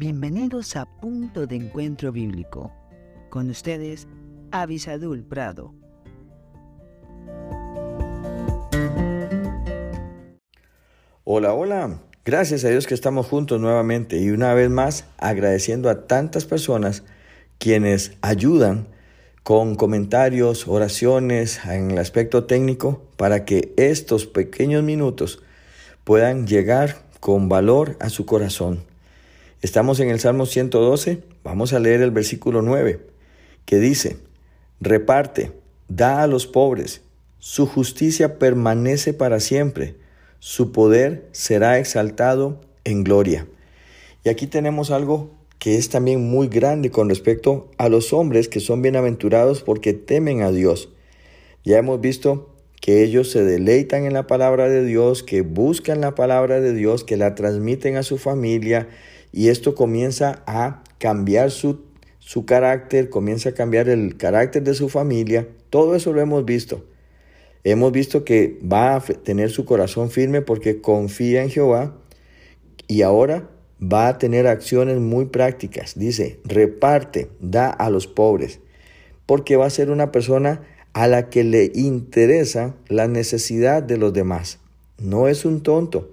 Bienvenidos a Punto de Encuentro Bíblico. Con ustedes, Avisadul Prado. Hola, hola. Gracias a Dios que estamos juntos nuevamente y una vez más agradeciendo a tantas personas quienes ayudan con comentarios, oraciones en el aspecto técnico para que estos pequeños minutos puedan llegar con valor a su corazón. Estamos en el Salmo 112, vamos a leer el versículo 9, que dice, reparte, da a los pobres, su justicia permanece para siempre, su poder será exaltado en gloria. Y aquí tenemos algo que es también muy grande con respecto a los hombres que son bienaventurados porque temen a Dios. Ya hemos visto que ellos se deleitan en la palabra de Dios, que buscan la palabra de Dios, que la transmiten a su familia y esto comienza a cambiar su, su carácter, comienza a cambiar el carácter de su familia. Todo eso lo hemos visto. Hemos visto que va a tener su corazón firme porque confía en Jehová y ahora va a tener acciones muy prácticas. Dice, reparte, da a los pobres, porque va a ser una persona a la que le interesa la necesidad de los demás. No es un tonto,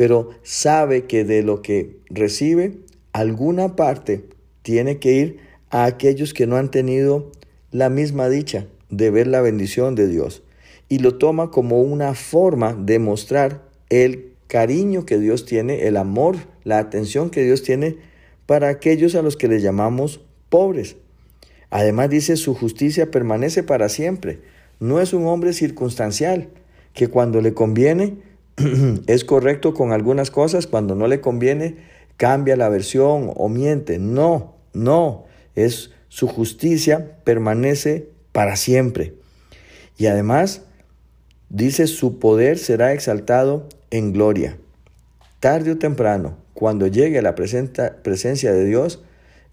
pero sabe que de lo que recibe, alguna parte tiene que ir a aquellos que no han tenido la misma dicha de ver la bendición de Dios. Y lo toma como una forma de mostrar el cariño que Dios tiene, el amor, la atención que Dios tiene para aquellos a los que le llamamos pobres. Además dice, su justicia permanece para siempre. No es un hombre circunstancial, que cuando le conviene es correcto con algunas cosas, cuando no le conviene cambia la versión o miente. No, no, es su justicia permanece para siempre. Y además dice, su poder será exaltado en gloria. Tarde o temprano, cuando llegue la presencia de Dios,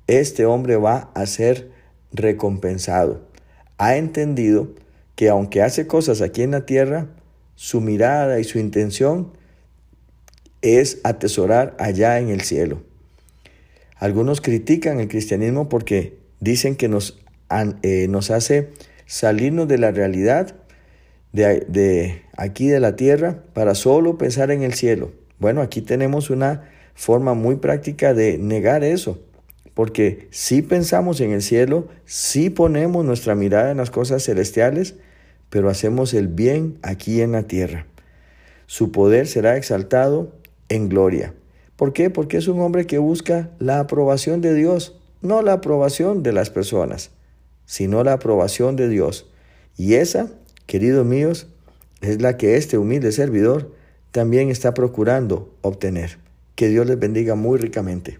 este hombre va a ser recompensado. Ha entendido que aunque hace cosas aquí en la tierra, su mirada y su intención es atesorar allá en el cielo. Algunos critican el cristianismo porque dicen que nos, eh, nos hace salirnos de la realidad de, aquí de la tierra para solo pensar en el cielo. Bueno, aquí tenemos una forma muy práctica de negar eso, porque si pensamos en el cielo, si ponemos nuestra mirada en las cosas celestiales, pero hacemos el bien aquí en la tierra. Su poder será exaltado en gloria. ¿Por qué? Porque es un hombre que busca la aprobación de Dios, no la aprobación de las personas, sino la aprobación de Dios. Y esa queridos míos, es la que este humilde servidor también está procurando obtener. Que Dios les bendiga muy ricamente.